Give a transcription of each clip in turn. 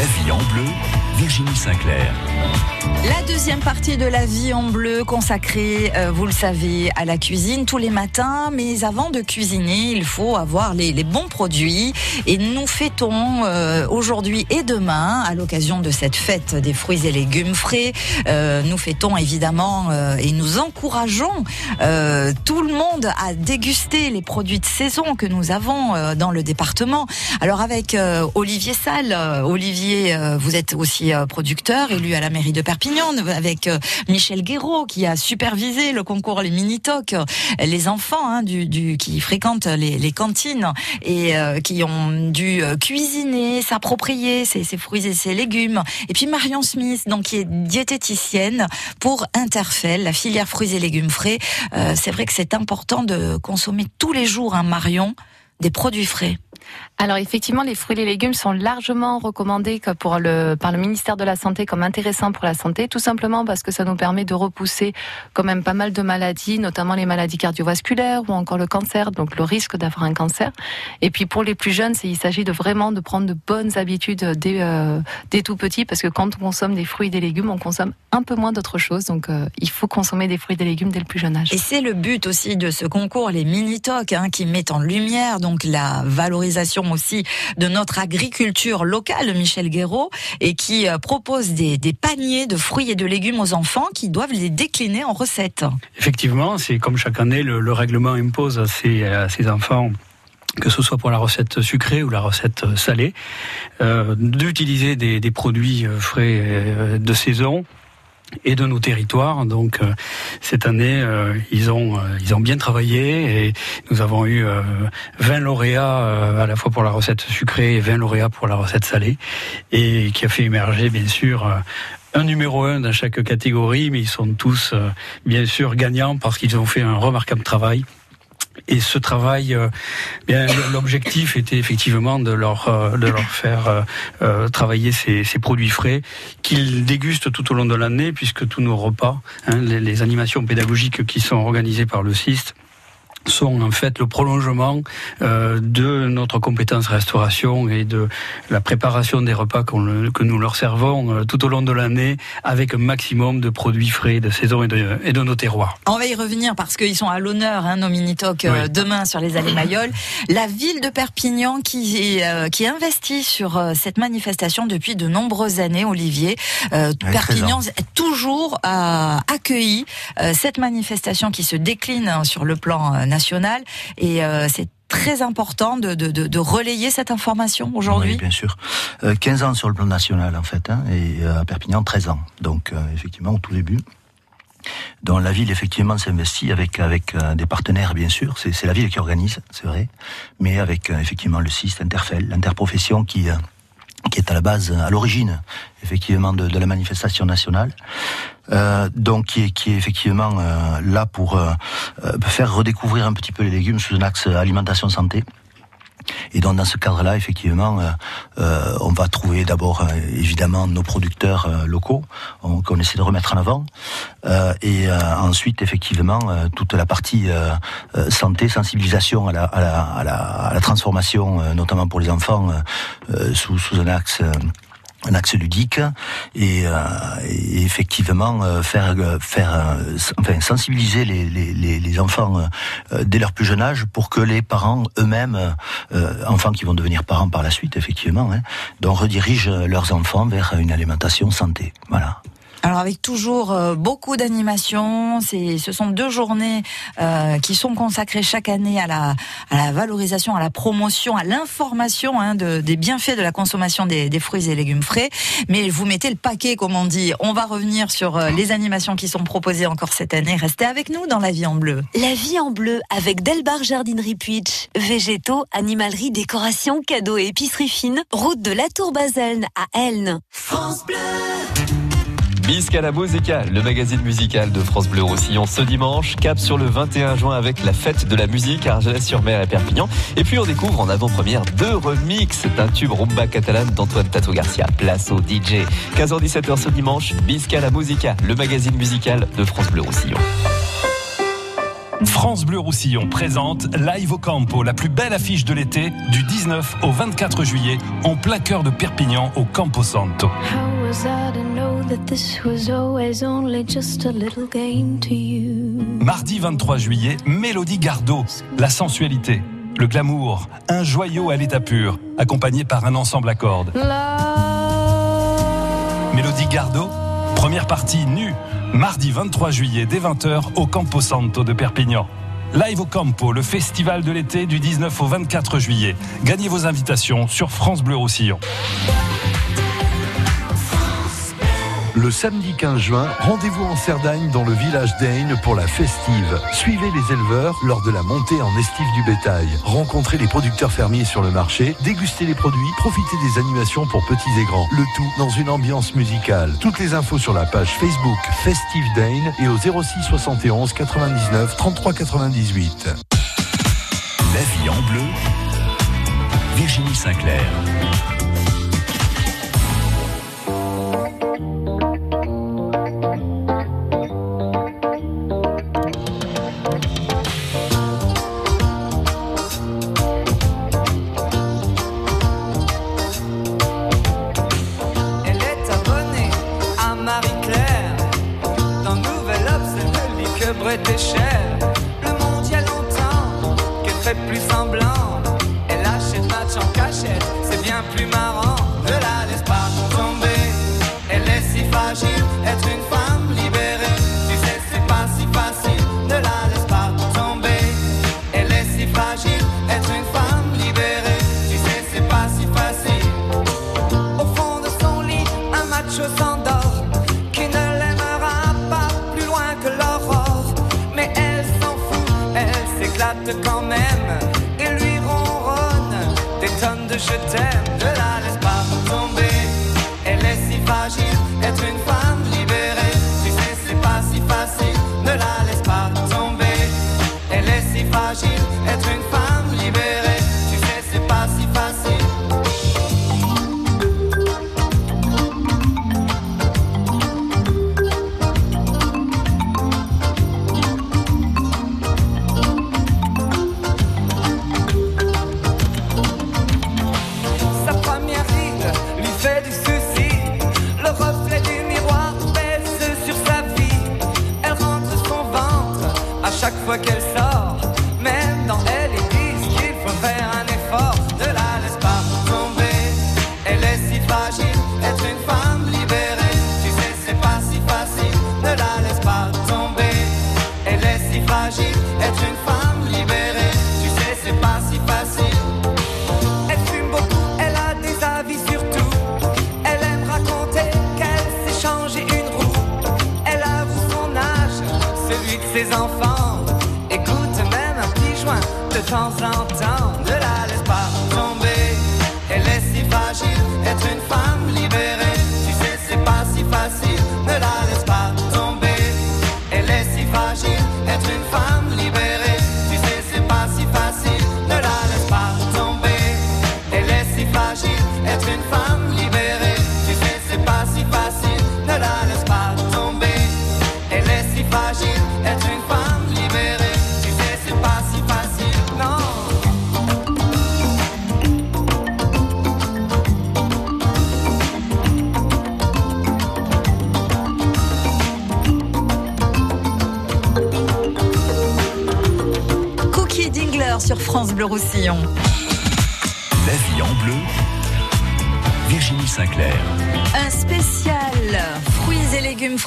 La vie en bleu, Virginie Sinclair. La deuxième partie de la vie en bleu consacrée, euh, vous le savez, à la cuisine tous les matins. Mais avant de cuisiner, il faut avoir les, bons produits. Et nous fêtons euh, aujourd'hui et demain, à l'occasion de cette fête des fruits et légumes frais, euh, nous fêtons évidemment et nous encourageons tout le monde à déguster les produits de saison que nous avons dans le département. Alors avec Olivier Salle, Olivier, vous êtes aussi producteur, élu à la mairie de Perpignan avec euh, Michel Guéraud qui a supervisé le concours les mini-tocs, les enfants hein, du, qui fréquentent les, cantines et euh, qui ont dû euh, cuisiner, s'approprier ces, fruits et ces légumes. Et puis Marion Smith, donc qui est diététicienne pour Interfell, la filière fruits et légumes frais. c'est vrai que c'est important de consommer tous les jours, un hein, Marion, des produits frais. Alors effectivement, les fruits et les légumes sont largement recommandés par le ministère de la Santé comme intéressants pour la santé, tout simplement parce que ça nous permet de repousser quand même pas mal de maladies, notamment les maladies cardiovasculaires ou encore le cancer, donc le risque d'avoir un cancer. Et puis pour les plus jeunes, il s'agit de vraiment de prendre de bonnes habitudes euh, dès tout petit, parce que quand on consomme des fruits et des légumes, on consomme un peu moins d'autres choses. Donc euh, il faut consommer des fruits et des légumes dès le plus jeune âge. Et c'est le but aussi de ce concours, les mini-tocs, hein, qui mettent en lumière donc la valorisation aussi de notre agriculture locale, Michel Guéraud, et qui euh, propose des, paniers de fruits et de légumes aux enfants qui doivent les décliner en recettes. Effectivement, c'est comme chaque année, le, règlement impose à ces, enfants que ce soit pour la recette sucrée ou la recette salée, euh, d'utiliser des, des, produits euh, frais de saison et de nos territoires. Donc euh, cette année, euh, ils ont euh, ils ont bien travaillé et nous avons eu 20 lauréats à la fois pour la recette sucrée et 20 lauréats pour la recette salée et qui a fait émerger bien sûr un numéro un dans chaque catégorie, mais ils sont tous bien sûr gagnants parce qu'ils ont fait un remarquable travail et ce travail, euh, l'objectif était effectivement de leur euh, faire euh, travailler ces, ces, produits frais qu'ils dégustent tout au long de l'année, puisque tous nos repas, hein, les, les, animations pédagogiques qui sont organisées par le CIST sont en fait le prolongement euh, de notre compétence restauration et de la préparation des repas que nous leur servons euh, tout au long de l'année avec un maximum de produits frais de saison et de, et de nos terroirs. On va y revenir parce qu'ils sont à l'honneur, hein, nos mini-talks, euh, demain sur les allées Mayol. La ville de Perpignan qui, qui investit sur cette manifestation depuis de nombreuses années, Olivier. Perpignan est toujours accueilli cette manifestation qui se décline hein, sur le plan nationale. Et euh, c'est très important de, de, relayer cette information aujourd'hui. Oui, bien sûr. 15 euh, ans sur le plan national, en fait, hein, et euh, à Perpignan, 13 ans. Donc, effectivement, au tout début. Dans la ville, effectivement, s'investit avec avec des partenaires, bien sûr. C'est la ville qui organise, c'est vrai, mais avec effectivement le CIS, l'Interfel, l'interprofession qui qui est à la base, à l'origine, effectivement, de, la manifestation nationale. Euh, donc qui est, effectivement euh, là pour euh, faire redécouvrir un petit peu les légumes sous un axe alimentation santé. Et donc dans ce cadre-là, effectivement, euh, on va trouver d'abord évidemment nos producteurs locaux qu'on essaie de remettre en avant, et ensuite effectivement toute la partie santé, sensibilisation à la, à la, à la, à la transformation, notamment pour les enfants, sous, sous un axe un axe ludique et, euh, effectivement euh, faire euh, faire enfin sensibiliser les, les, les enfants dès leur plus jeune âge pour que les parents eux-mêmes enfants qui vont devenir parents par la suite effectivement hein, donc redirigent leurs enfants vers une alimentation santé. Voilà alors avec toujours euh, beaucoup d'animations, c'est ce sont deux journées euh, qui sont consacrées chaque année à la à la valorisation, à la promotion, à l'information hein, de, des bienfaits de la consommation des, des, fruits et légumes frais. Mais vous mettez le paquet, comme on dit. On va revenir sur euh, les animations qui sont proposées encore cette année. Restez avec nous dans la vie en bleu. La vie en bleu avec Delbar Jardinerie Puitch, végétaux, animalerie, décoration, cadeaux et épicerie fine. Route de la Tour Baselne à Elne. France Bleu. Bisca la Musica, le magazine musical de France Bleu Roussillon ce dimanche. Cap sur le 21 juin avec la fête de la musique à Argelès-sur-Mer et Perpignan. Et puis on découvre en avant-première deux remixes d'un tube rumba catalane d'Antoine Tato Garcia. Place au DJ. 15h-17h ce dimanche, Bisca la Musica, le magazine musical de France Bleu Roussillon. France Bleu Roussillon présente Live au Campo, la plus belle affiche de l'été, du 19 au 24 juillet, en plein cœur de Perpignan, au Campo Santo. Mardi 23 juillet, Mélodie Gardot, la sensualité, le glamour, un joyau à l'état pur, accompagné par un ensemble à cordes. Mélodie Gardot, première partie nue, mardi 23 juillet dès 20h au Campo Santo de Perpignan. Live au Campo, le festival de l'été du 19 au 24 juillet. Gagnez vos invitations sur France Bleu Roussillon. Le samedi 15 juin, rendez-vous en Cerdagne dans le village d'Aine pour la festive. Suivez les éleveurs lors de la montée en estive du bétail. Rencontrez les producteurs fermiers sur le marché, dégustez les produits, profitez des animations pour petits et grands. Le tout dans une ambiance musicale. Toutes les infos sur la page Facebook Festive d'Aine et au 06 71 99 33 98. La vie en bleu, Virginie Sinclair.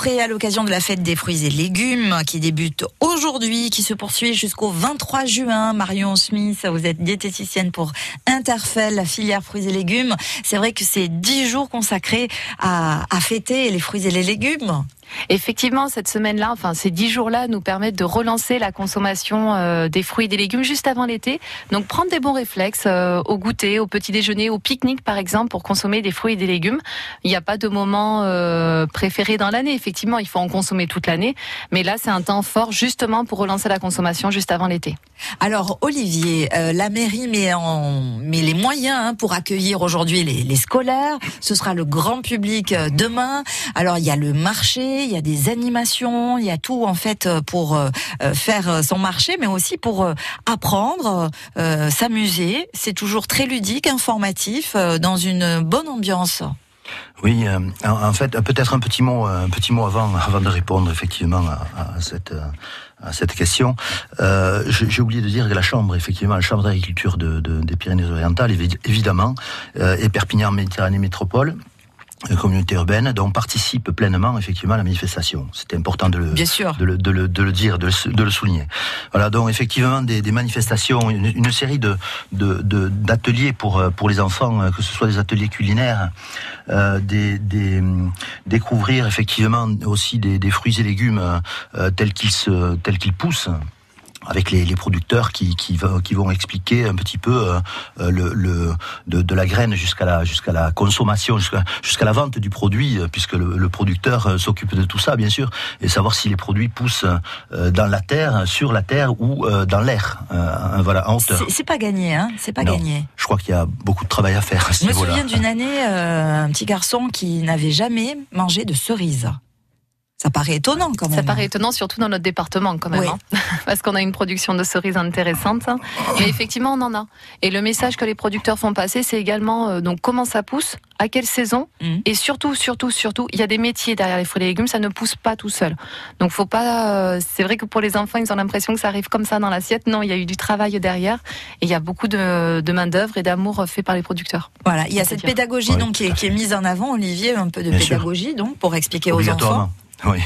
Frais à l'occasion de la fête des fruits et légumes qui débute aujourd'hui, qui se poursuit jusqu'au 23 juin. Marion Smith, vous êtes diététicienne pour Interfell, la filière fruits et légumes. C'est vrai que c'est dix jours consacrés à fêter les fruits et les légumes. Effectivement, cette semaine-là, enfin ces dix jours-là, nous permettent de relancer la consommation euh, des fruits et des légumes juste avant l'été. Donc prendre des bons réflexes euh, au goûter, au petit déjeuner, au pique-nique par exemple, pour consommer des fruits et des légumes. Il n'y a pas de moment euh, préféré dans l'année. Effectivement, il faut en consommer toute l'année, mais là c'est un temps fort justement pour relancer la consommation juste avant l'été. Alors Olivier, la mairie met, en, met les moyens hein, pour accueillir aujourd'hui les, scolaires. Ce sera le grand public demain. Alors il y a le marché, il y a des animations, il y a tout en fait euh, pour faire son marché, mais aussi pour apprendre, s'amuser. C'est toujours très ludique, informatif, dans une bonne ambiance. Oui, en fait, peut-être un petit mot, un petit mot avant, avant de répondre effectivement à, cette à cette question. Euh, J'ai oublié de dire que la Chambre, effectivement, la Chambre d'agriculture de, des Pyrénées-Orientales, évidemment, euh, et Perpignan Méditerranée Métropole, communauté urbaine, dont participe pleinement effectivement à la manifestation. C'était important de le, De, le, de, le, de le dire, de le, de le, souligner. Voilà, donc effectivement des, des manifestations, une, une, série de d'ateliers pour pour les enfants, que ce soit des ateliers culinaires, euh, des, des, découvrir effectivement aussi des, des fruits et légumes euh, tels qu'ils se tels qu'ils poussent avec les, les, producteurs qui, qui, qui, vont expliquer un petit peu euh, le, le de, de, la graine jusqu'à la, jusqu'à la consommation, jusqu'à jusqu'à la vente du produit, euh, puisque le, le producteur euh, s'occupe de tout ça, bien sûr, et savoir si les produits poussent dans la terre, sur la terre ou dans l'air. voilà, en hauteur. C'est pas gagné, hein C'est pas gagné. Je crois qu'il y a beaucoup de travail à faire. À Je me souviens d'une année, un petit garçon qui n'avait jamais mangé de cerises. Ça paraît étonnant quand même. Ça paraît étonnant, surtout dans notre département quand même, hein. parce qu'on a une production de cerises intéressante. Mais effectivement, on en a. Et le message que les producteurs font passer, c'est également euh, donc comment ça pousse, à quelle saison, mm. et surtout, surtout, surtout, il y a des métiers derrière les fruits et légumes, ça ne pousse pas tout seul. Donc faut pas. Euh, c'est vrai que pour les enfants, ils ont l'impression que ça arrive comme ça dans l'assiette. Non, il y a eu du travail derrière, et il y a beaucoup de, de main d'œuvre et d'amour fait par les producteurs. Voilà, il y a cette pédagogie donc qui est, mise en avant, Olivier, un peu de pédagogie donc pour expliquer aux enfants. Oui.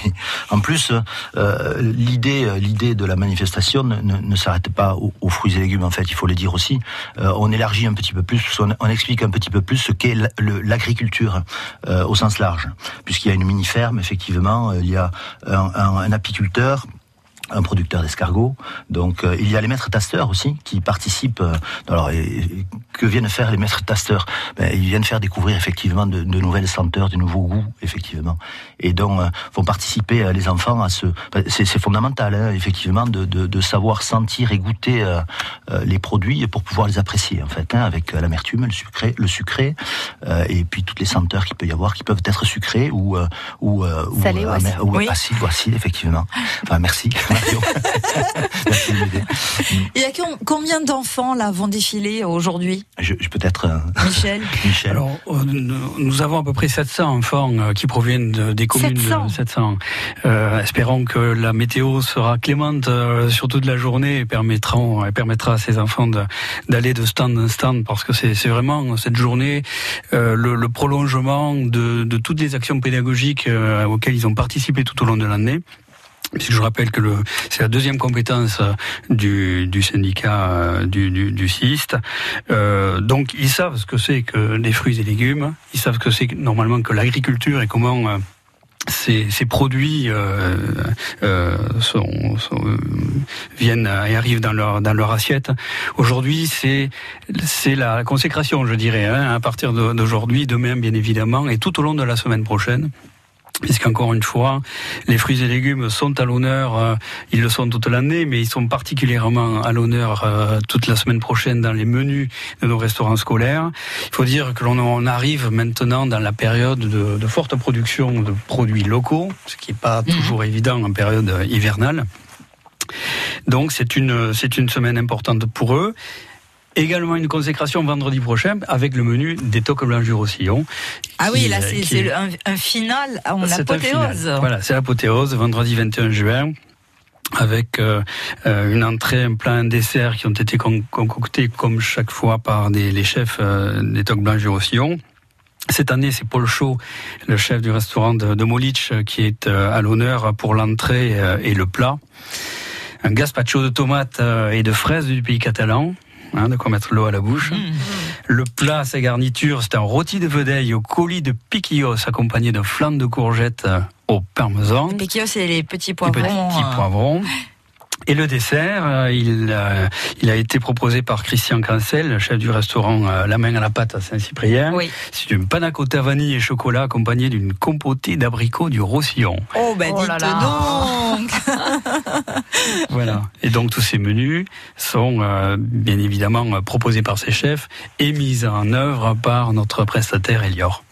En plus, euh, l'idée, euh, l'idée de la manifestation ne, s'arrête pas aux, fruits et légumes. En fait, il faut le dire aussi. Euh, on élargit un petit peu plus, on, explique un petit peu plus ce qu'est l'agriculture au sens large, puisqu'il y a une mini ferme. Effectivement, il y a un apiculteur un producteur d'escargots. Donc euh, il y a les maîtres tasteurs aussi qui participent. Euh, alors que viennent faire les maîtres tasteurs? Ben, Ils viennent faire découvrir effectivement de, de, nouvelles senteurs, de nouveaux goûts effectivement. Et donc euh, vont participer les enfants à ce. Ben, c'est fondamental hein, effectivement de, de, de, savoir sentir et goûter les produits pour pouvoir les apprécier en fait hein, avec l'amertume, le sucré, le sucré et puis toutes les senteurs qu'il peut y avoir qui peuvent être sucrées ou ou, ou, Salé ou, ou acides ou acides effectivement. Enfin merci. Il y a combien d'enfants là vont défiler aujourd'hui? Je, peut-être euh, Michel. Michel. Alors euh, nous avons à peu près 700 enfants euh, qui proviennent des communes 700. 700. espérons que la météo sera clémente sur toute la journée et permettra, permettra à ces enfants d'aller de, stand en stand parce que c'est vraiment cette journée le, prolongement de, de, toutes les actions pédagogiques auxquelles ils ont participé tout au long de l'année. Je rappelle que c'est la deuxième compétence euh, du, du syndicat euh, du, du, du CIST. Euh, donc ils savent ce que c'est que les fruits et légumes. Ils savent ce que c'est normalement que l'agriculture et comment euh, ces, ces, produits euh, euh, sont, sont, viennent et arrivent dans leur dans leur assiette. Aujourd'hui, c'est c'est la consécration, je dirais, hein, à partir d'aujourd'hui, demain bien évidemment, et tout au long de la semaine prochaine puisqu'encore une fois, les fruits et légumes sont à l'honneur, euh, ils le sont toute l'année, mais ils sont particulièrement à l'honneur euh, toute la semaine prochaine dans les menus de nos restaurants scolaires. Il faut dire que l'on arrive maintenant dans la période de, de, forte production de produits locaux, ce qui n'est pas mhm. toujours évident en période hivernale. Donc c'est une c'est une semaine importante pour eux. Également une consécration vendredi prochain avec le menu des toques blanches du Roussillon. Ah oui, là c'est un, un, final en apothéose. Voilà, c'est l'apothéose, vendredi 21 juin avec euh, euh, une entrée, un plat, un dessert qui ont été concoctés comme chaque fois par des, les chefs euh, des toques blanches du Roussillon. Cette année, c'est Paul Chaud, le chef du restaurant de, de Molich, qui est à l'honneur pour l'entrée et le plat. Un gazpacho de tomates et de fraises du pays catalan. Hein, de quoi mettre l'eau à la bouche. Mmh. Le plat, sa garniture, c'est un rôti de vedeille au colis de piquillos accompagné de flammes de courgettes euh, au parmesan. Piquillos, c'est les petits poivrons. Les petits euh. poivrons. Et le dessert, euh, il, euh, il a été proposé par Christian Cancel, chef du restaurant euh, La Main à la Pâte à Saint-Cyprien. Oui. C'est une panna cotta vanille et chocolat accompagnée d'une compotée d'abricots du Roussillon. Oh, ben Oh dites là là. donc Voilà. Et donc tous ces menus sont euh, bien évidemment proposés par ces chefs et mis en œuvre par notre prestataire Elior.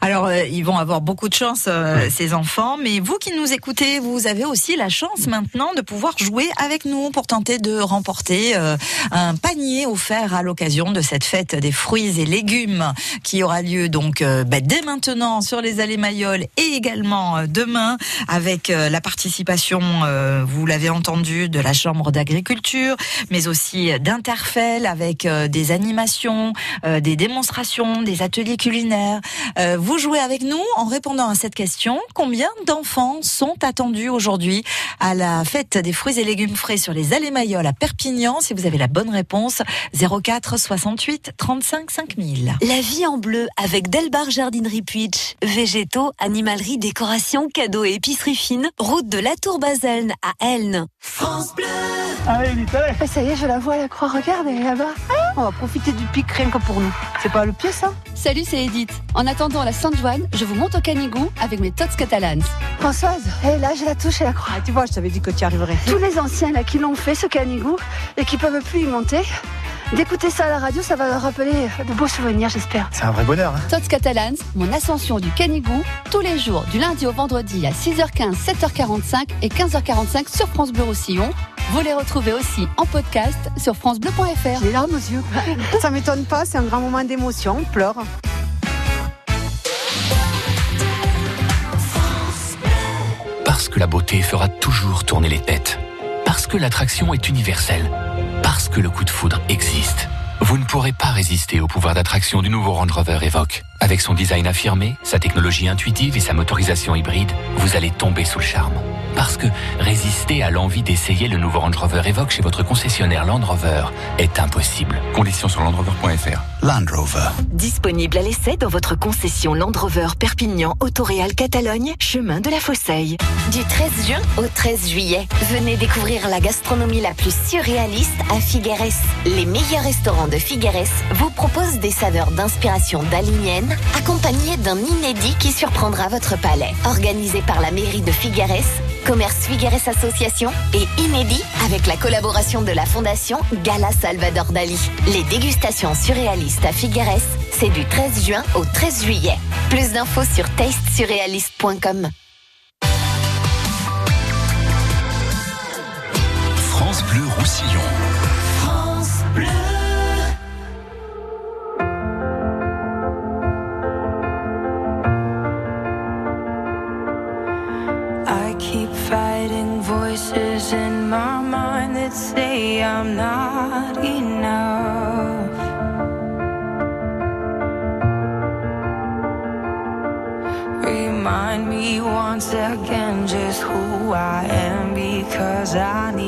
Alors, euh, ils vont avoir beaucoup de chance, euh, ces enfants. Mais vous qui nous écoutez, vous avez aussi la chance maintenant de pouvoir jouer avec nous pour tenter de remporter euh, un panier offert à l'occasion de cette fête des fruits et légumes qui aura lieu donc euh, bah, dès maintenant sur les allées Mayol et également euh, demain avec euh, la participation, euh, vous l'avez entendu, de la Chambre d'agriculture, mais aussi d'Interfel avec des animations, euh, des démonstrations, des ateliers culinaires. Euh, vous jouez avec nous en répondant à cette question. Combien d'enfants sont attendus aujourd'hui à la fête des fruits et légumes frais sur les allées Mayol à Perpignan? Si vous avez la bonne réponse, 04 68 35 5000. La vie en bleu avec Delbar Jardinerie Puitch. Végétaux, animalerie, décoration, cadeaux et épicerie fine. Route de la Tour Baselne à Elne. Ah, ça y est, je la vois à la croix. Regarde, elle est là-bas. On va profiter du pic rien que pour nous. C'est pas le pied, ça Salut, c'est Edith. Attendant la Sainte-Joanne, je vous monte au Canigou avec mes tots catalans. Françoise, hé, là, j'ai la touche et la croix. tu vois, je t'avais dit que tu y arriverais. Tous les anciens là qui l'ont fait, ce canigou, et qui peuvent plus y monter, d'écouter ça à la radio, ça va leur rappeler de beaux souvenirs, j'espère. C'est un vrai bonheur. Hein Tots catalans, mon ascension du Canigou, tous les jours, du lundi au vendredi à 6h15, 7h45 et 15h45 sur France Bleu Roussillon. Vous les retrouvez aussi en podcast sur francebleu.fr. J'ai les larmes aux yeux. ça m'étonne pas, c'est un grand moment d'émotion, on pleure. Parce que la beauté fera toujours tourner les têtes. Parce que l'attraction est universelle. Parce que le coup de foudre existe. Vous ne pourrez pas résister au pouvoir d'attraction du nouveau Range Rover Evoque. Avec son design affirmé, sa technologie intuitive et sa motorisation hybride, vous allez tomber sous le charme. Parce que résister à l'envie d'essayer le nouveau Range Rover Evoque chez votre concessionnaire Land Rover est impossible. Conditions sur landrover.fr. Land Rover. Disponible à l'essai dans votre concession Land Rover Perpignan Autoréal Catalogne, chemin de la Fosseille. Du 13 juin au 13 juillet, venez découvrir la gastronomie la plus surréaliste à Figueres. Les meilleurs restaurants de Figueres vous proposent des saveurs d'inspiration dalinienne, accompagnées d'un inédit qui surprendra votre palais. Organisé par la mairie de Figueres, Commerce Figueres Association et Inédit avec la collaboration de la fondation Gala Salvador Dali. Les dégustations surréalistes à Figueres, c'est du 13 juin au 13 juillet. Plus d'infos sur tastesurréaliste.com. France Bleu Roussillon. Voices in my mind that say I'm not enough. Remind me once again just who I am because I need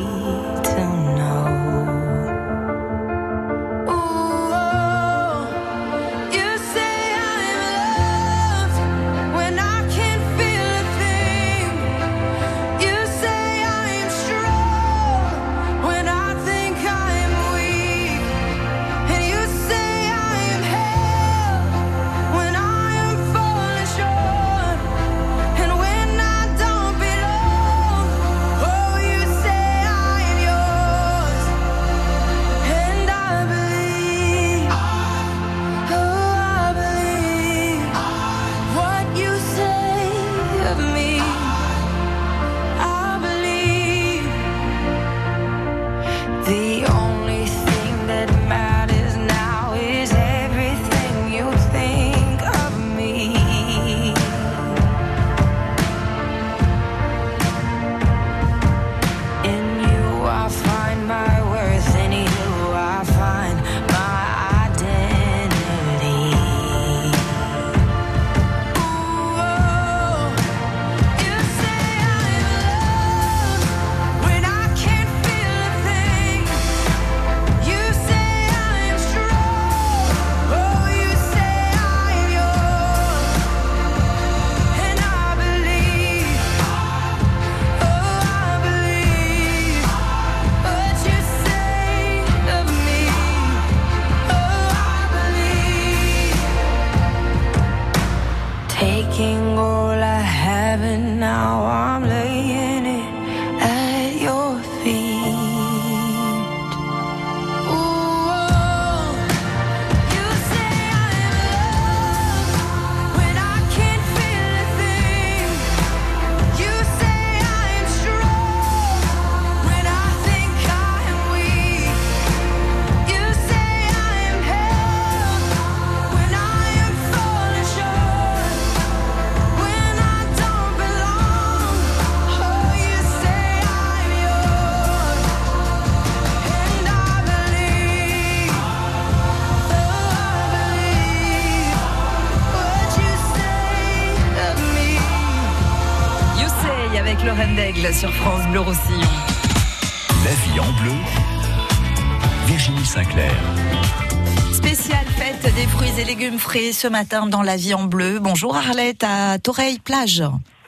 ce matin dans la vie en bleu. Bonjour Arlette à Toreille Plage.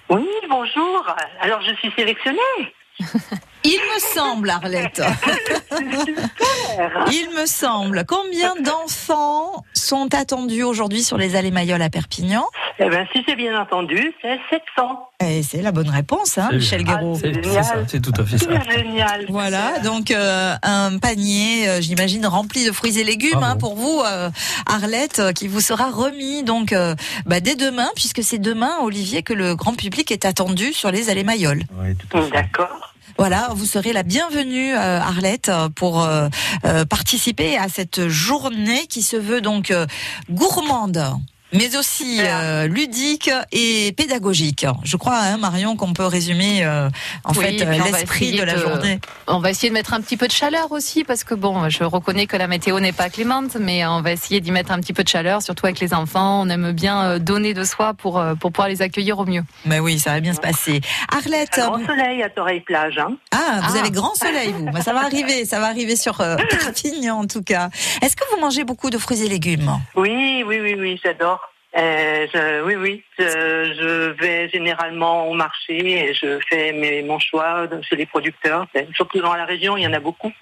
Oui, bonjour. Alors je suis sélectionnée. Il me semble, Arlette. Il me semble. Combien d'enfants sont attendus aujourd'hui sur les allées Mayol à Perpignan Eh bien, si j'ai bien entendu, c'est 700. Et c'est la bonne réponse, hein, Michel. Guéraud. C'est c'est ça, c'est tout à fait ça. C'est génial. Voilà, donc euh, un panier, euh, j'imagine, rempli de fruits et légumes hein, pour vous, euh, Arlette, qui vous sera remis donc euh, bah, dès demain, puisque c'est demain, Olivier, que le grand public est attendu sur les allées Mayol. D'accord. Voilà, vous serez la bienvenue, euh, Arlette, pour euh, euh, participer à cette journée qui se veut donc gourmande. Mais aussi euh, ludique et pédagogique. Je crois, hein, Marion, qu'on peut résumer euh, en Oui, fait euh, puis on va l'esprit essayer de la journée. On va essayer de mettre un petit peu de chaleur aussi, parce que bon, je reconnais que la météo n'est pas clémente, mais on va essayer d'y mettre un petit peu de chaleur, surtout avec les enfants. On aime bien donner de soi pour, pour pouvoir les accueillir au mieux. Mais oui, ça va bien se passer. Arlette, Un grand soleil à Toreille-Plage. Hein. ah, vous Ah. avez grand soleil, vous. Bah, ça va arriver, ça va arriver sur euh, Perpignan en tout cas. Est-ce que vous mangez beaucoup de fruits et légumes? Oui, oui, oui, oui, j'adore. Euh, je- oui, oui, je, je vais généralement au marché et je fais mes, mon choix chez les producteurs. Surtout dans la région, il y en a beaucoup.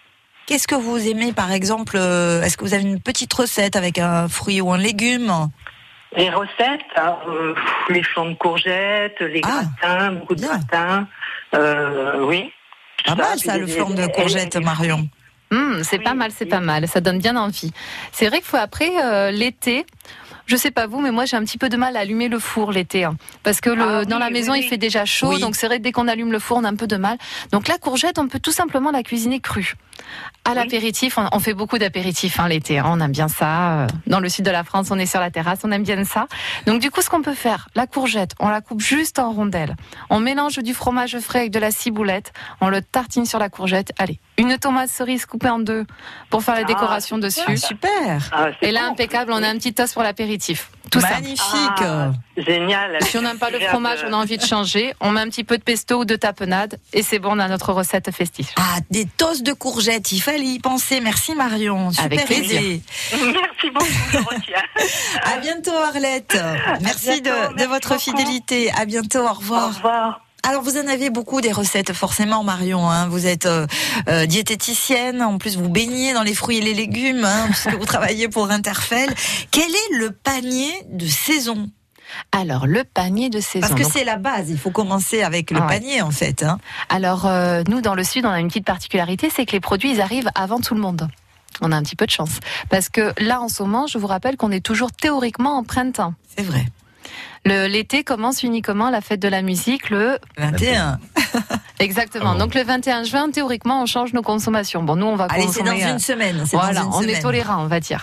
Qu'est-ce que vous aimez, par exemple euh, Est-ce que vous avez une petite recette avec un fruit ou un légume? Les recettes, hein, euh, les flancs de courgettes, les Ah, gratins, beaucoup de bien. gratins. Euh, oui. Pas mal puis ça, le flanc de des- courgette, des- Marion. Hum, c'est pas mal, c'est pas mal. Ça donne bien envie. C'est vrai qu'il faut après euh, l'été. Je sais pas vous, mais moi j'ai un petit peu de mal à allumer le four l'été, hein. parce que le, Ah oui, dans la maison oui. il fait déjà chaud, donc c'est vrai que dès qu'on allume le four on a un peu de mal. Donc la courgette, on peut tout simplement la cuisiner crue. À l'apéritif, on, on fait beaucoup d'apéritifs hein, l'été, hein. on aime bien ça. Euh, Dans le sud de la France, on est sur la terrasse, on aime bien ça. Donc du coup, ce qu'on peut faire, la courgette, on la coupe juste en rondelles. On mélange du fromage frais avec de la ciboulette, on le tartine sur la courgette. Allez, une tomate cerise coupée en deux pour faire la Ah, décoration dessus. Super Ah, Et là, bon. impeccable, on a un petit toast pour l'apéritif. Tout ça. Magnifique Ah, génial. Si on n'aime pas le fromage, on a envie de changer, on met un petit peu de pesto ou de tapenade et c'est bon, on a notre recette festive. Ah, des toasts de courgettes, il fallait y penser. Merci Marion, super Avec plaisir. idée. Merci beaucoup. À bientôt Arlette. Merci bientôt, de, votre beaucoup. fidélité. À bientôt, au Au revoir. Alors vous en avez beaucoup des recettes forcément Marion. Hein. Vous êtes euh, euh, diététicienne, en plus vous baignez dans les fruits et les légumes, hein, puisque vous travaillez pour Interfell. Quel est le panier de saison? Alors, le panier de saison. Parce que c'est la base, il faut commencer avec le Ah ouais. panier en fait. Hein. Alors, euh, nous, dans le Sud, on a une petite particularité, c'est que les produits, ils arrivent avant tout le monde. On a un petit peu de chance. Parce que là, en ce moment, je vous rappelle qu'on est toujours théoriquement en printemps. C'est vrai. L'été commence uniquement la fête de la musique le 21. Exactement. Ah bon Donc le 21 juin, théoriquement, on change nos consommations. Bon, nous, on va Allez, c'est consommer. dans euh, une semaine. c'est Voilà, dans une on semaine. est tolérant, on va dire.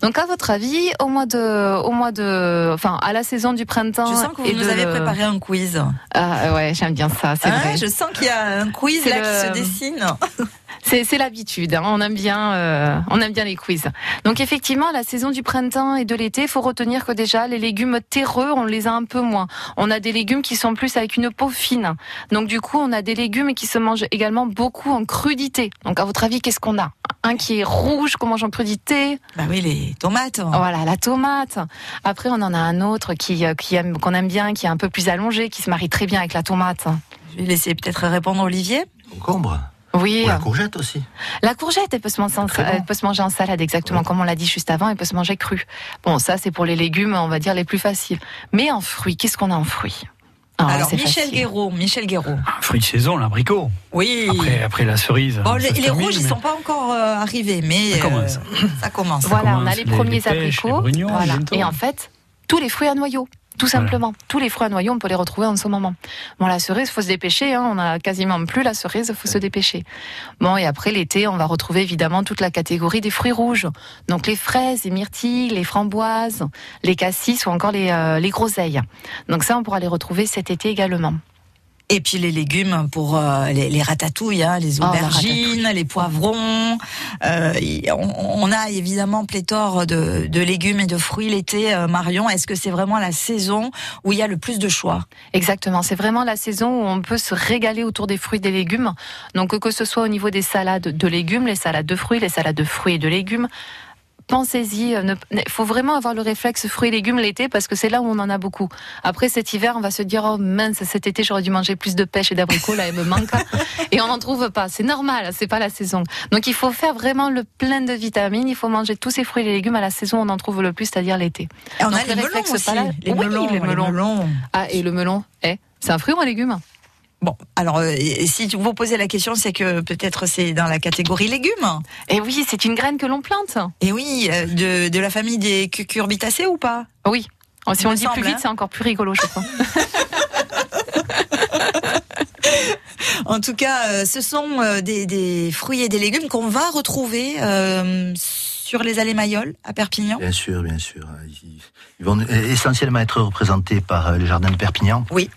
Donc, à votre avis, au mois de, au mois de, enfin, à la saison du printemps. Je sens que vous et nous de avez préparé un quiz. Ah ouais, j'aime bien ça, c'est Hein, vrai. je sens qu'il y a un quiz C'est là le- qui se dessine. C'est c'est l'habitude. hein. On aime bien, euh, on aime bien les quiz. Donc effectivement, la saison du printemps et de l'été, faut retenir que déjà les légumes terreux, on les a un peu moins. On a des légumes qui sont plus avec une peau fine. Donc du coup, on a des légumes qui se mangent également beaucoup en crudité. Donc à votre avis, qu'est-ce qu'on a? Un qui est rouge qu'on mange en crudité? Bah oui, les tomates. Voilà, la tomate. Après, on en a un autre qui, euh, qui aime, qu'on aime bien, qui est un peu plus allongé, qui se marie très bien avec la tomate. Je vais laisser peut-être répondre Olivier. Concombre. Oui. Ou la courgette aussi. La courgette, elle peut se manger en, elle peut se manger en salade, exactement comme on l'a dit juste avant, elle peut se manger crue. Bon, ça c'est pour les légumes, on va dire les plus faciles. Mais en fruits, qu'est-ce qu'on a en fruits? Ah, Alors, Michel Guéraud, Michel Guéraud. Un fruit de saison, l'abricot. Oui. Après, après la cerise. Bon, les, les rouges, ils ne sont pas encore euh, arrivés, mais ça commence. Euh, ça commence. Voilà, commence on a les les- premiers les pêches, abricots. brugnons, voilà. Et en fait, tous les fruits à noyaux. Tout simplement. Tous les fruits à noyaux, on peut les retrouver en ce moment. Bon, la cerise, faut se dépêcher. Hein. On a quasiment plus la cerise, faut se dépêcher. Bon, et après l'été, on va retrouver évidemment toute la catégorie des fruits rouges. Donc les fraises, les myrtilles, les framboises, les cassis ou encore les, euh, les groseilles. Donc ça, on pourra les retrouver cet été également. Et puis les légumes pour euh, les, les ratatouilles, hein, les Oh, la aubergines, les poivrons. Euh, on, on a évidemment pléthore de, de légumes et de fruits l'été. euh, Marion, est-ce que c'est vraiment la saison où il y a le plus de choix? Exactement, c'est vraiment la saison où on peut se régaler autour des fruits et des légumes. Donc que ce soit au niveau des salades de légumes, les salades de fruits, les salades de fruits et de légumes. Pensez-y, il faut vraiment avoir le réflexe fruits et légumes l'été parce que c'est là où on en a beaucoup. Après cet hiver, on va se dire oh mince, cet été j'aurais dû manger plus de pêche et d'abricots, là il me manque et on n'en trouve pas. C'est normal, c'est pas la saison. Donc il faut faire vraiment le plein de vitamines. Il faut manger tous ces fruits et légumes à la saison où on en trouve le plus, c'est-à-dire l'été. Et on Donc, a les le melons réflexe aussi. Les Oui, melons, les les melons. melons. Ah et le melon, eh, c'est un fruit ou un légume? Bon, alors euh, si vous posez la question, c'est que peut-être c'est dans la catégorie légumes. Et Eh oui, c'est une graine que l'on plante. Et oui, euh, de, de la famille des cucurbitacées ou pas? Oui. Oh, si on le dit semble, plus vite, hein. c'est encore plus rigolo, je crois. En tout cas, euh, ce sont des, des fruits et des légumes qu'on va retrouver euh, sur les allées Mayol à Perpignan. Bien sûr, bien sûr. Ils, vont essentiellement être représentés par les jardins de Perpignan. Oui.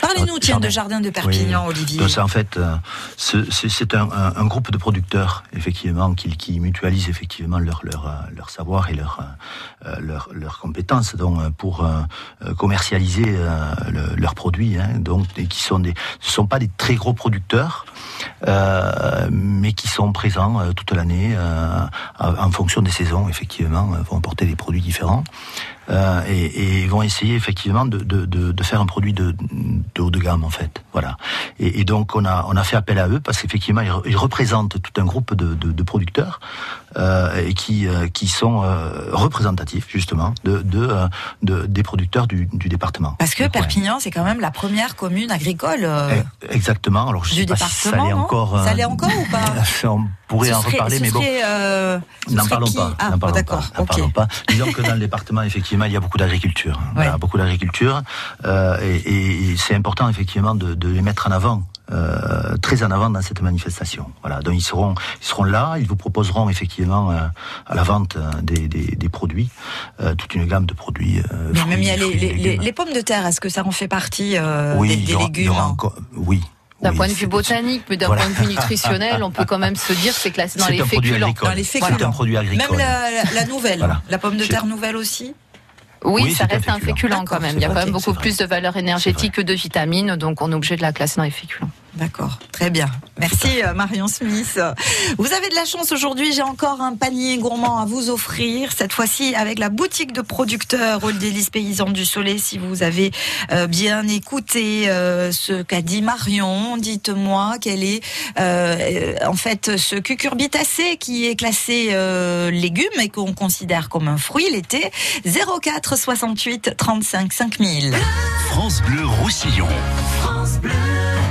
Parlez-nous, tiens, de jardin. De Perpignan, Oui. Olivier. Donc, c'est en fait, euh, ce- c'est un, un- un groupe de producteurs, effectivement, qui, qui mutualisent effectivement leur, leur, euh, leur savoir et leur, euh, leur, leurs compétences donc, pour commercialiser le- leurs produits. Hein, donc, et qui sont des, ce sont pas des très gros producteurs, euh, mais qui sont présents toute l'année euh, en fonction des saisons, effectivement, vont apporter des produits différents. Euh, et, et vont essayer effectivement de, de, de, faire un produit de, de haut de gamme en fait. Voilà. Et, donc on a on a fait appel à eux parce qu'effectivement ils, re- ils représentent tout un groupe de producteurs euh, et qui euh, qui sont euh, représentatifs justement de, de, euh, de des producteurs du, du département. Parce que Perpignan, c'est quand même la première commune agricole. euh, Exactement. Alors je Du sais pas si ça département, l'est encore. euh, Ça l'est encore ou pas On pourrait Ce en serait- reparler, mais bon. euh, N'en parlons qui pas. Ah, n'en parlons d'accord, pas, n'en ok. parlons pas. Disons que dans le département, effectivement, il y a beaucoup d'agriculture. Voilà, beaucoup d'agriculture. euh, et et- et c'est important, effectivement, de, de les mettre en avant. Euh, très en avant dans cette manifestation. Voilà, donc ils seront, ils seront là, ils vous proposeront effectivement euh, à la vente euh, des, des, des produits, euh, toute une gamme de produits. euh, Mais même il y a fruits, les, fruits et les, les- légumes. les pommes de terre, est-ce que ça en fait partie euh, oui, des, des y aura- il y légumes aura encore- oui. D'un oui, point de vue botanique, mais d'un Voilà. point de vue nutritionnel, on peut quand même se dire que c'est classé dans les féculents. Dans les C'est féculents. un produit agricole. Même la, la- la nouvelle, Voilà. la pomme de terre nouvelle aussi Oui, Oui, ça un reste un féculent. quand même. Il y a quand même beaucoup plus de valeur énergétique que de vitamines, donc on est obligé de la classer dans les féculents. D'accord, très bien. Merci euh, Marion Smith. Vous avez de la chance aujourd'hui, j'ai encore un panier gourmand à vous offrir, cette fois-ci avec la boutique de producteurs Old Délice Paysan du Soleil. Si vous avez euh, bien écouté euh, ce qu'a dit Marion, dites-moi quel est euh, en fait ce cucurbitacé qui est classé euh, légume et qu'on considère comme un fruit l'été. 04 68 35 5000. France Bleu Roussillon. Elle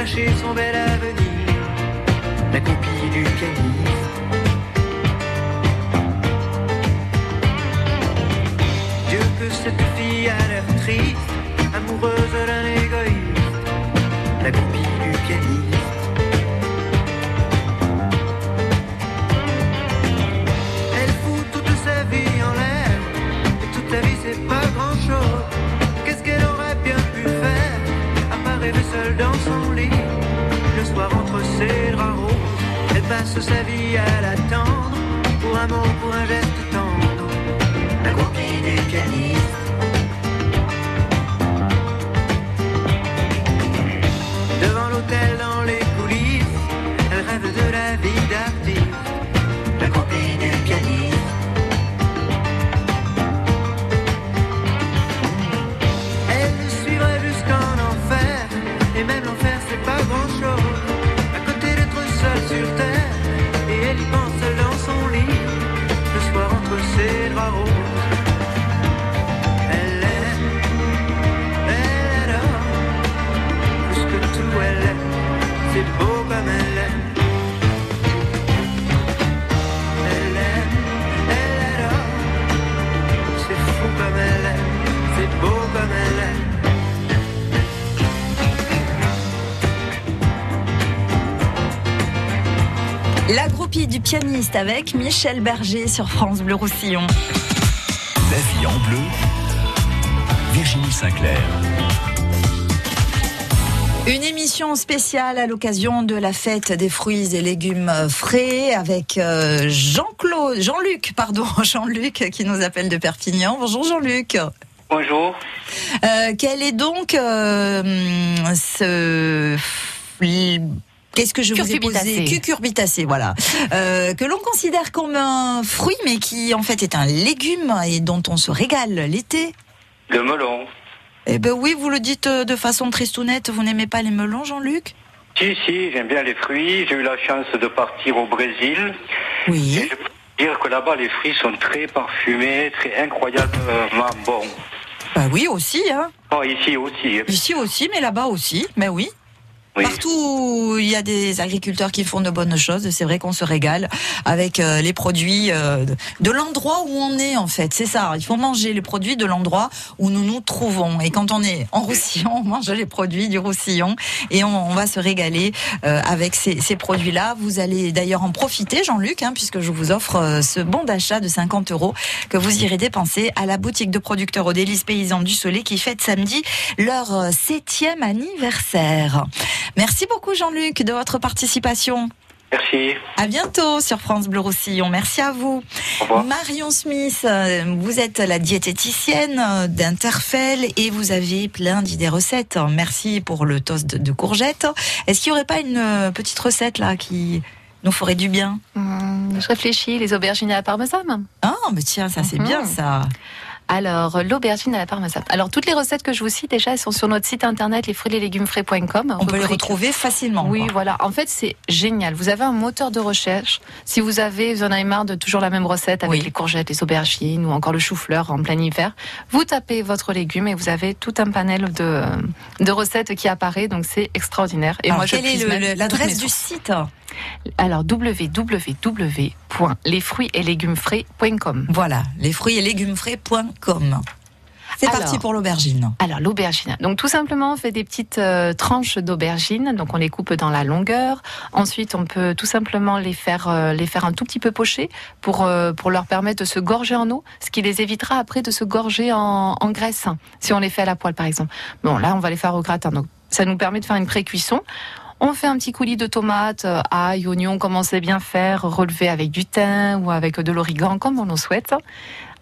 à gâcher son bel avenir, la copie du pianiste. Passe sa vie à l'attendre pour un mot, pour un geste tendre. La groupie du pianiste. Du pianiste avec Michel Berger sur France Bleu Roussillon. La vie en bleu, Virginie Sinclair. Une émission spéciale à l'occasion de la fête des fruits et légumes frais avec euh, Jean-Claude, Jean-Luc, pardon, Jean-Luc qui nous appelle de Perpignan. Bonjour Jean-Luc. Bonjour. Euh, quel est donc euh, ce Qu'est-ce que je vous ai posé Cucurbitacé, voilà. Euh, que l'on considère comme un fruit, mais qui en fait est un légume et dont on se régale l'été. Le melon. Eh ben oui, vous le dites euh, de façon tristounette, vous n'aimez pas les melons, Jean-Luc? Si, si, j'aime bien les fruits. J'ai eu la chance de partir au Brésil. Oui. Et je peux dire que là-bas, les fruits sont très parfumés, très incroyablement bons. Bah oui, aussi, hein. Oh, ici aussi. Ici aussi, mais là-bas aussi, mais oui. Oui. Partout où il y a des agriculteurs qui font de bonnes choses, c'est vrai qu'on se régale avec euh, les produits euh, de- l'endroit où on est en fait. C'est ça, il faut manger les produits de l'endroit où nous nous trouvons. Et quand on est en Roussillon, on mange les produits du Roussillon et on, on va se régaler euh, avec ces, ces produits-là. Vous allez d'ailleurs en profiter, Jean-Luc, hein, puisque je vous offre ce bon d'achat de 50 euros que vous irez dépenser à la boutique de producteurs aux délices paysans du Soleil qui fête samedi leur septième anniversaire. Merci beaucoup Jean-Luc de votre participation. Merci. À bientôt sur France Bleu Roussillon. Merci à vous. Marion Smith, euh, vous êtes la diététicienne d'Interfell et vous avez plein d'idées recettes. Merci pour le toast de, de courgettes. Est-ce qu'il n'y aurait pas une euh, petite recette là qui nous ferait du bien? Hum, je réfléchis, les aubergines à la parmesane. Ah, mais tiens, ça c'est Mhm. bien ça. Alors, l'aubergine à la parmesane. Alors, toutes les recettes que je vous cite, déjà, elles sont sur notre site internet, lesfruitsletlegumesfrais.com. On peut les retrouver facilement. Oui, quoi. voilà. En fait, c'est génial. Vous avez un moteur de recherche. Si vous avez, vous en avez marre de toujours la même recette avec les courgettes, les aubergines ou encore le chou-fleur en plein hiver, vous tapez votre légume et vous avez tout un panel de, de recettes qui apparaît. Donc, c'est extraordinaire. Et Alors, moi, je quelle est l'adresse du site Alors, www.lesfruitsетlegumesfrais.com. Voilà, les fruits et légumes frais.com. C'est parti pour l'aubergine. Alors l'aubergine. Donc tout simplement, on fait des petites euh, tranches d'aubergine. Donc on les coupe dans la longueur. Ensuite, on peut tout simplement les faire euh, les faire un tout petit peu pocher pour euh, pour leur permettre de se gorger en eau, ce qui les évitera après de se gorger en, en graisse si on les fait à la poêle par exemple. Bon là, on va les faire au gratin. Donc ça nous permet de faire une pré-cuisson. On fait un petit coulis de tomates, euh, ail, oignons, comme on sait bien faire, relevé avec du thym ou avec de l'origan, comme on le souhaite.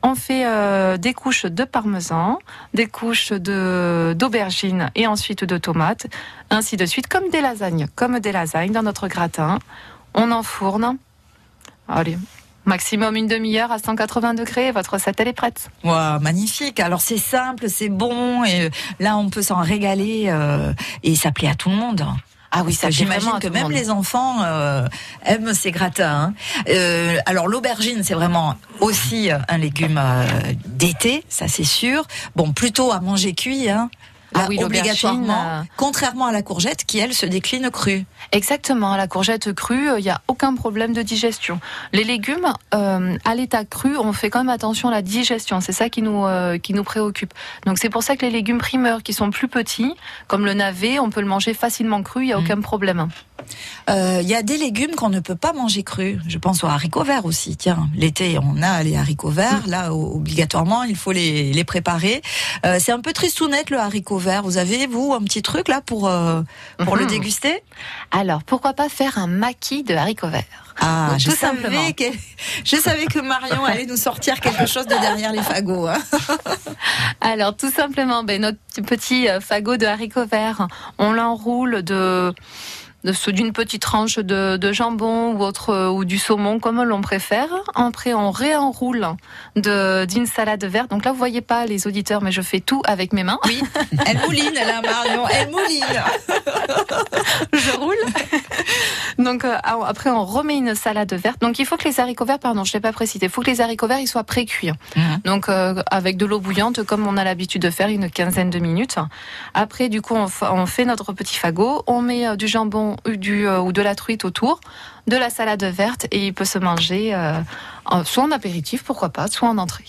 On fait euh, des couches de parmesan, des couches de d'aubergine et ensuite de tomates, ainsi de suite, comme des lasagnes, comme des lasagnes dans notre gratin. On enfourne. Allez, maximum une demi-heure à 180 degrés. Votre recette elle est prête. Wow, magnifique. Alors c'est simple, c'est bon, et euh, là on peut s'en régaler et ça plaît à tout le monde. Ah oui, ça J'imagine que même monde. les enfants euh, aiment ces gratins. hein. Euh, alors l'aubergine, c'est vraiment aussi un légume euh, d'été, ça c'est sûr. Bon, plutôt à manger cuit, hein. Ah oui, obligatoirement, euh, contrairement à la courgette qui elle se décline crue. Exactement, la courgette crue, il n'y a aucun problème de digestion. Les légumes, euh, à l'état cru, on fait quand même attention à la digestion, c'est ça qui nous, euh, qui nous préoccupe. Donc c'est pour ça que les légumes primeurs qui sont plus petits, comme le navet, on peut le manger facilement cru, il n'y a aucun problème. Euh, Il y a des légumes qu'on ne peut pas manger crus. Je pense aux haricots verts aussi. Tiens, l'été, on a les haricots verts. Là, obligatoirement, il faut les, les préparer. Euh, c'est un peu tristounette le haricot vert. Vous avez, vous, un petit truc là pour, euh, pour le Mhm. déguster? Alors, pourquoi pas faire un maquis de haricots verts? Ah, Donc, je tout savais simplement. que, je savais que Marion allait nous sortir quelque chose de derrière les fagots. hein. Alors, tout simplement, ben, notre petit fagot de haricots verts, on l'enroule de d'une petite tranche de, de jambon ou autre euh, ou du saumon comme l'on préfère. Après, on réenroule d'une salade verte. Donc là, vous voyez pas les auditeurs, mais je fais tout avec mes mains. Oui, elle mouline là, Marion, elle mouline. je roule. Donc euh, après, on remet une salade verte. Donc il faut que les haricots verts, pardon, je l'ai pas précisé, il faut que les haricots verts ils soient pré-cuits. Donc euh, avec de l'eau bouillante, comme on a l'habitude de faire, une quinzaine de minutes. Après, du coup, on, fa- on fait notre petit fagot, on met euh, du jambon ou, du, euh, ou de la truite autour, de la salade verte et il peut se manger euh, en- soit en apéritif, pourquoi pas, soit en entrée.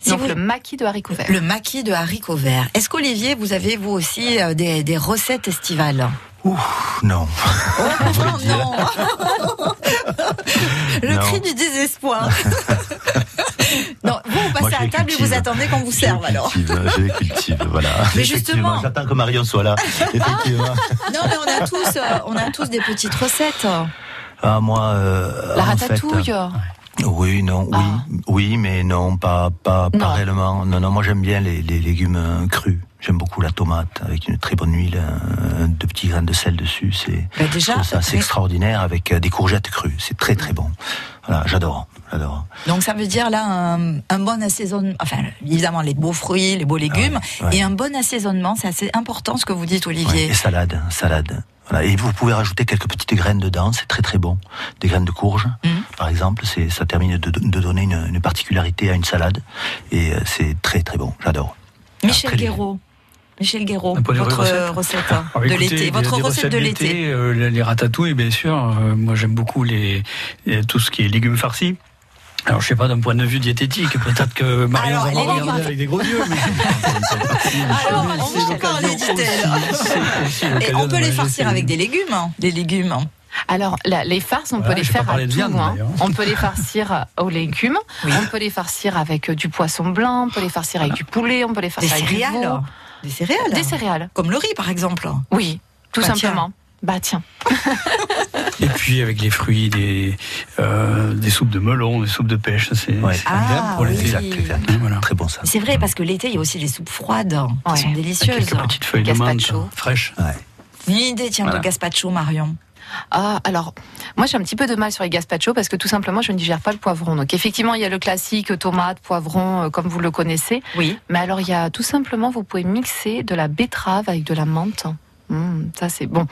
Si Donc vous- le maquis de haricots verts. Le maquis de haricots verts. Est-ce qu'Olivier, vous avez vous aussi euh, des, des recettes estivales? Non. non. Le Non. cri du désespoir. non, vous, vous Moi, passez à table et vous cultive. attendez qu'on vous serve alors. cultive, je les cultive, voilà. Mais justement- J'attends que Marion soit là. Effectivement. Non, mais on a tous, euh, on a tous des petites recettes. Ah, moi, euh, La en fait, ratatouille. Oui, non, oui, oui, mais non, pas, pas, pas réellement. Non, non, moi j'aime bien les, les légumes euh, crus. J'aime beaucoup la tomate avec une très bonne huile, euh, de petits grains de sel dessus. C'est Bah, déjà, ça c'est extraordinaire avec euh, des courgettes crues. C'est très très bon. Voilà, j'adore, j'adore. Donc ça veut dire là un, un bon assaisonnement, enfin évidemment les beaux fruits, les beaux légumes Ah ouais. et un bon assaisonnement, c'est assez important ce que vous dites Ouais, Olivier. et salade, salade. Voilà. Et vous pouvez rajouter quelques petites graines dedans, c'est très très bon. Des graines de courge, Mhm. par exemple, c'est ça termine de, de donner une, une particularité à une salade et euh, c'est très très bon. J'adore. Michel Guéraud. Michel Guéraud, votre recettes recette de l'été, votre recette de l'été. euh, les, les ratatouilles, bien sûr. Euh, moi, j'aime beaucoup les, les- tout ce qui est légumes farcis. Alors, je sais pas, d'un point de vue diététique, peut-être que Marion va regarder avec des gros yeux. Mais... Alors, on va parler. Et on peut les farcir avec des légumes, hein, des légumes. Alors, la- les farces, on Voilà, peut les faire à tout. viande, hein. On peut les farcir aux légumes, on peut les farcir avec euh, du poisson blanc, on peut les farcir avec du poulet, on peut les Des farcir avec du céréales. veau. Des céréales. Des céréales. Comme le riz, par exemple. Oui, tout Bah, simplement. Bah tiens. Et puis, avec les fruits, des, euh, des soupes de melon, des soupes de pêche, c'est c'est Ah, pour l'été. oui. Exact, exact. Voilà. Très bon ça. C'est vrai, parce que l'été, il y a aussi des soupes froides qui sont délicieuses. Avec quelques petites feuilles de menthe Gazpacho. fraîches. Une idée, tiens, Voilà. de gazpacho, Marion. Ah, alors, moi j'ai un petit peu de mal sur les gazpacho parce que tout simplement je ne digère pas le poivron. Donc effectivement, il y a le classique tomate, poivron, euh, comme vous le connaissez. Oui. Mais alors, il y a tout simplement, vous pouvez mixer de la betterave avec de la menthe. Mmh, ça c'est bon.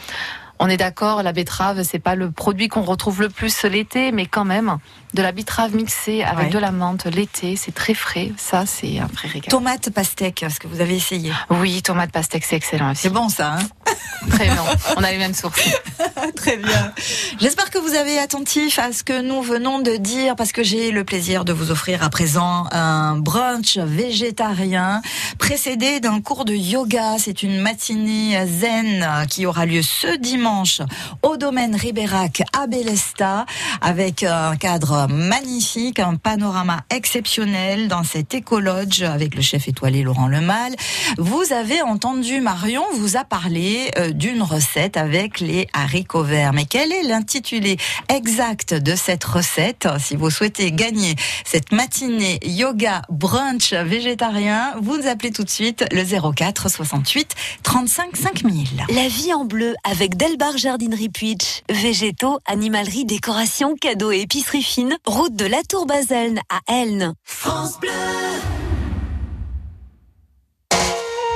On est d'accord, la betterave, c'est pas le produit qu'on retrouve le plus l'été, mais quand même, de la betterave mixée avec Ouais. de la menthe l'été, c'est très frais. Ça, c'est un vrai régal. Tomate pastèque, est-ce que vous avez essayé? Oui, tomate pastèque, c'est excellent aussi. C'est bon ça, hein? Très bon. On a les mêmes sources. Très bien. J'espère que vous avez attentif à ce que nous venons de dire parce que j'ai le plaisir de vous offrir à présent un brunch végétarien précédé d'un cours de yoga. C'est une matinée zen qui aura lieu ce dimanche au domaine Ribérac à Bélesta avec un cadre magnifique, un panorama exceptionnel dans cet écolodge avec le chef étoilé Laurent Lemal. Vous avez entendu Marion vous a parlé euh, d'une recette avec les haricots verts. Mais quel est l'intitulé exact de cette recette? Si vous souhaitez gagner cette matinée yoga brunch végétarien, vous nous appelez tout de suite le 04 68 35 5000. La vie en bleu avec Delbar Jardinerie Puitch. Végétaux, animalerie, décoration, cadeaux et épicerie fine. Route de la Tour Baselne à Elne. France Bleu.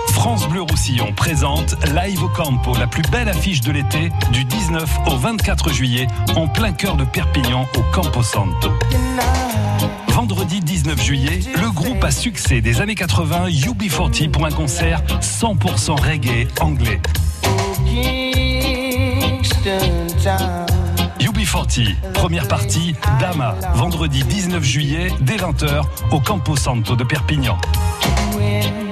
France Bleu Roussillon présente Live au Campo, la plus belle affiche de l'été, du 19 au 24 juillet, en plein cœur de Perpignan, au Campo Santo. Vendredi 19 juillet, le groupe à succès des années 80 UB40 pour un concert 100% reggae anglais. UB40, première partie, Dama, vendredi 19 juillet, dès 20h, au Campo Santo de Perpignan.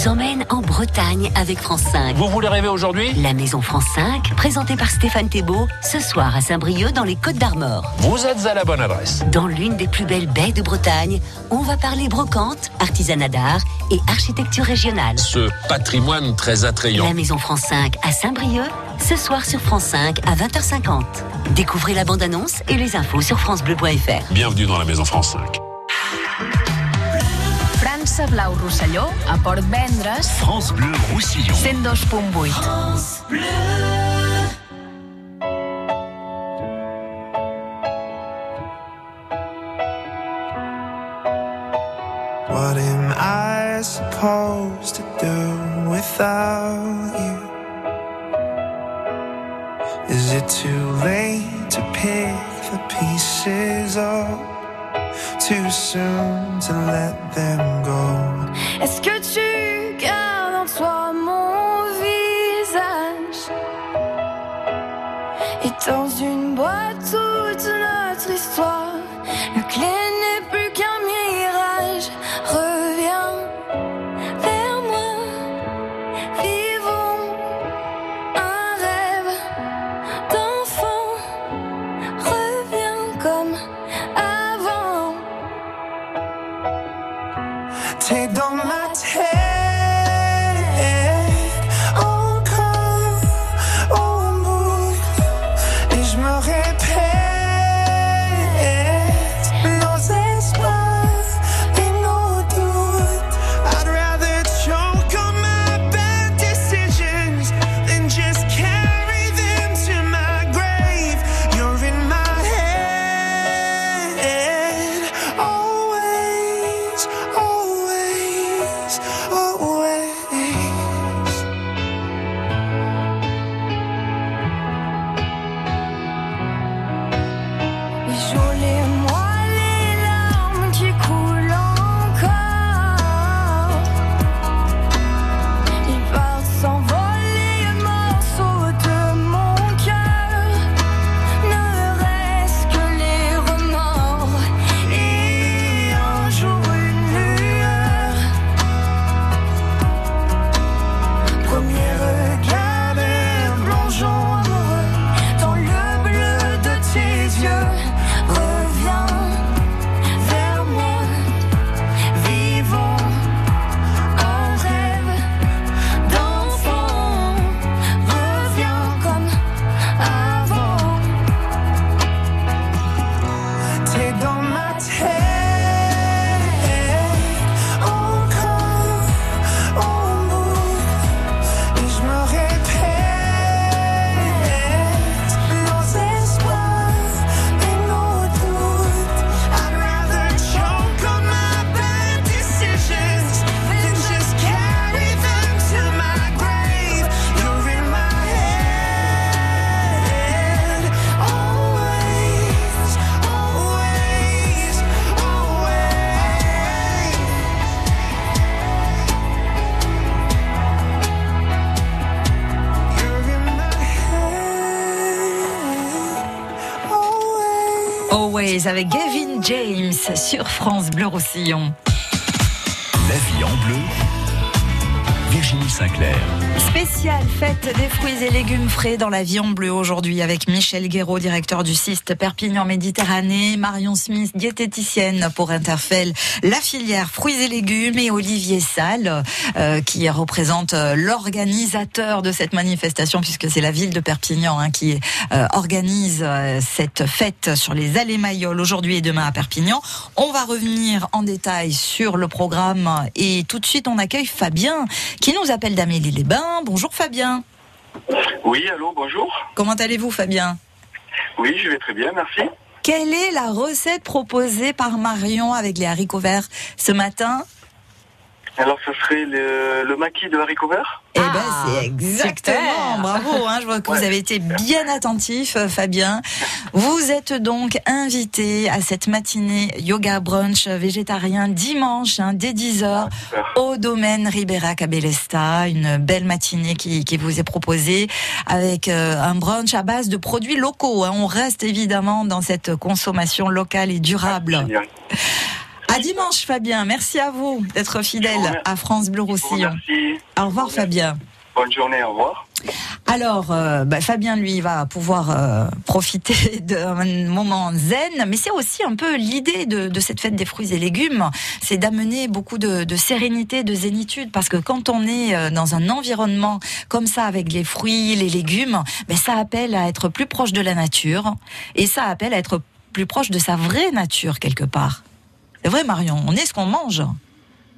Vous emmène en Bretagne avec France 5. Vous voulez rêver aujourd'hui La Maison France 5, présentée par Stéphane Thébault, ce soir à Saint-Brieuc dans les Côtes d'Armor. Vous êtes à la bonne adresse. Dans l'une des plus belles baies de Bretagne, on va parler brocante, artisanat d'art et architecture régionale. Ce patrimoine très attrayant. La Maison France 5 à Saint-Brieuc, ce soir sur France 5 à 20h50. Découvrez la bande-annonce et les infos sur francebleu.fr. Bienvenue dans la Maison France 5. França Blau Rosselló, a Port Vendres, France Bleu Roussillon. 102.8. What am I supposed to do without you? Is it too late to pick the pieces up? Too soon to let them go? Est-ce que tu gardes en toi mon visage? Et dans une avec Gavin James sur France Bleu Roussillon. La vie en bleu. Virginie Sinclair. Spéciale fête des fruits et légumes frais dans la vie en bleu aujourd'hui avec Michel Guéraud, directeur du CIST Perpignan Méditerranée, Marion Smith, diététicienne pour Interfell, la filière fruits et légumes et Olivier Salle euh, qui représente euh, l'organisateur de cette manifestation puisque c'est la ville de Perpignan hein, qui euh, organise cette fête sur les allées Mayol aujourd'hui et demain à Perpignan. On va revenir en détail sur le programme et tout de suite on accueille Fabien qui nous appelle d'Amélie-les-Bains. Bonjour Fabien. Oui, allô, bonjour. Comment allez-vous Fabien? Oui, je vais très bien, merci. Quelle est la recette proposée par Marion avec les haricots verts ce matin? Alors, ça serait le, le maquis de haricots verts Eh ben, c'est exactement. Bravo. Hein, je vois que vous avez été bien attentif, euh, Fabien. Vous êtes donc invité à cette matinée yoga brunch végétarien dimanche hein, dès 10h au domaine Ribera Cabelesta. Une belle matinée qui, qui vous est proposée avec euh, un brunch à base de produits locaux. hein. On reste évidemment dans cette consommation locale et durable. À dimanche, Fabien. Merci à vous d'être fidèle à France Bleu Roussillon. Au revoir, Fabien. Bonne journée, au revoir. Alors, euh, bah, Fabien, lui, va pouvoir euh, profiter d'un moment zen, mais c'est aussi un peu l'idée de, de cette fête des fruits et légumes, c'est d'amener beaucoup de, de sérénité, de zénitude, parce que quand on est euh, dans un environnement comme ça, avec les fruits, les légumes, ben, ça appelle à être plus proche de la nature, et ça appelle à être plus proche de sa vraie nature, quelque part. C'est vrai, Marion, on est ce qu'on mange.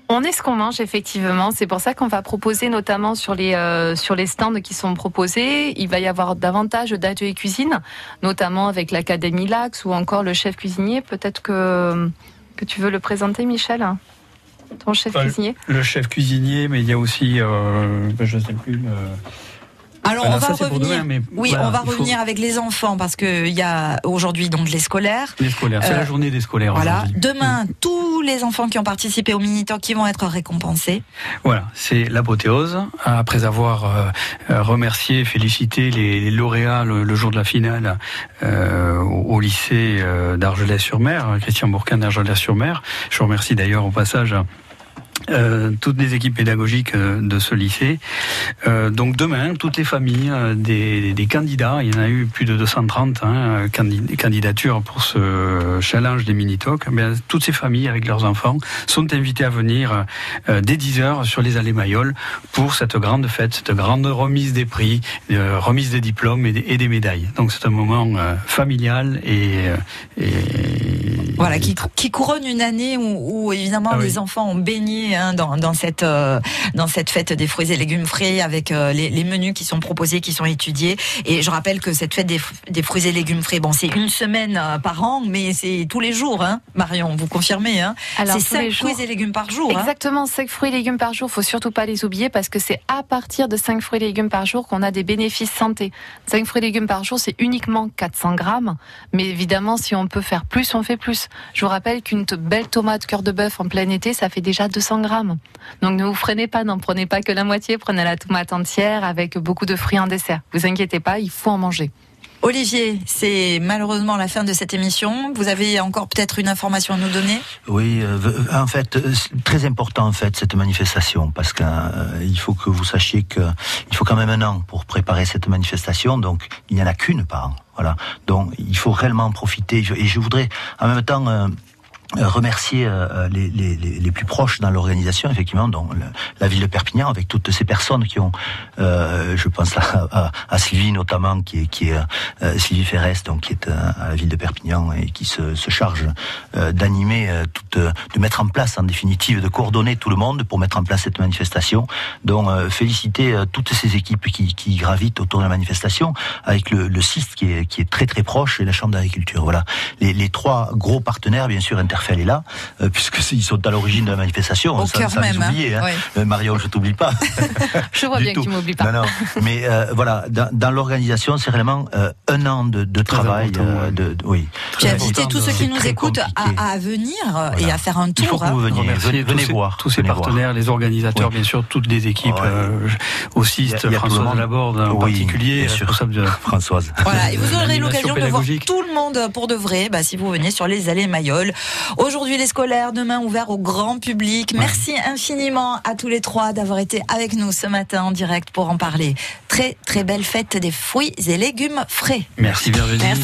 On est ce qu'on mange effectivement. C'est pour ça qu'on va proposer notamment sur les euh, sur les stands qui sont proposés, il va y avoir davantage d'ateliers cuisine, notamment avec l'académie Lax ou encore le chef cuisinier. Peut-être que que tu veux le présenter, Michel, ton chef Enfin, cuisinier? Le chef cuisinier, mais il y a aussi, euh, ben, je ne sais plus. Alors on va ça, revenir. demain, mais oui, voilà, on va faut- revenir avec les enfants parce que il y a aujourd'hui donc les scolaires. Les scolaires, c'est Euh, la journée des scolaires Voilà. Demain, tous les enfants qui ont participé au Minitalk qui vont être récompensés. Voilà, c'est l'apothéose. Après avoir euh, euh, remercié, félicité les, les lauréats le, le jour de la finale euh, au, au lycée euh, d'Argelès-sur-Mer, Christian Bourquin d'Argelès-sur-Mer. Je remercie d'ailleurs au passage euh, toutes les équipes pédagogiques euh, de ce lycée. Euh, donc demain, toutes les familles euh, des, des candidats, il y en a eu plus de 230 hein, candi- candidatures pour ce challenge des mini-talks, eh toutes ces familles avec leurs enfants sont invitées à venir euh, dès 10h sur les allées Mayol pour cette grande fête, cette grande remise des prix, remise des diplômes et des, et des médailles. Donc c'est un moment familial et, et Voilà, qui, qui couronne une année où, où, évidemment Ah oui. les enfants ont baigné hein, dans, dans cette euh, dans cette fête des fruits et légumes frais avec euh, les, les menus qui sont proposés, qui sont étudiés. Et je rappelle que cette fête des, fr- des fruits et légumes frais, bon, c'est une semaine euh, par an, mais c'est tous les jours, hein, Marion, vous confirmez, hein Alors, C'est tous les cinq fruits jours. et légumes par jour. hein. Exactement, 5 fruits et légumes par jour, faut surtout pas les oublier parce que c'est à partir de 5 fruits et légumes par jour qu'on a des bénéfices santé. 5 fruits et légumes par jour, c'est uniquement 400 grammes, mais évidemment, si on peut faire plus, on fait plus. Je vous rappelle qu'une belle tomate cœur de bœuf en plein été, ça fait déjà 200 grammes. Donc ne vous freinez pas, n'en prenez pas que la moitié, prenez la tomate entière avec beaucoup de fruits en dessert. Vous inquiétez pas, il faut en manger. Olivier, c'est malheureusement la fin de cette émission. Vous avez encore peut-être une information à nous donner? Oui, euh, v- en fait, euh, très important en fait cette manifestation parce qu'il faut que vous sachiez que il faut quand même un an pour préparer cette manifestation, donc il n'y en a qu'une par an. Voilà, donc il faut réellement en profiter. Et je voudrais en même temps euh, euh, remercier euh, les, les, les les plus proches dans l'organisation, effectivement, donc la ville de Perpignan, avec toutes ces personnes qui ont, euh, je pense à, à, à Sylvie notamment, qui est, qui est euh, Sylvie Ferrès, donc qui est euh, à la ville de Perpignan et qui se, se charge euh, d'animer, euh, toute, euh, de mettre en place, en définitive, de coordonner tout le monde pour mettre en place cette manifestation. Donc, euh, féliciter euh, toutes ces équipes qui, qui gravitent autour de la manifestation, avec le, le CIST qui est, qui est très très proche et la Chambre d'agriculture. Voilà, les, les trois gros partenaires, bien sûr, Interfell est là, euh, puisque ils sont à l'origine de la manifestation. Au cœur sans les même, hein. hein. Ouais. Euh, Marion, je t'oublie pas. Je vois bien que tu m'oublies pas. Non, non. Mais euh, voilà, dans, dans l'organisation, c'est vraiment euh, un an de, de travail. euh, ouais. de, oui. J'ai invité tous ceux qui nous écoutent à, à venir et à faire un Il faut tour. que vous hein. veniez, venez, venez voir. tous ces voir. partenaires, les organisateurs, Oui. bien sûr, toutes les équipes, Ouais. aussi le Françoise. Laborde en Oui, particulier, bien sûr. responsable de Françoise. Voilà, et vous aurez l'occasion de voir tout le monde pour de vrai bah, si vous venez sur les allées Mayol. Aujourd'hui, les scolaires, demain ouvert au grand public. Merci infiniment à tous les trois d'avoir été avec nous ce matin en direct pour en parler. Très, très belle fête des fruits et légumes frais. Merci Virginie. Merci.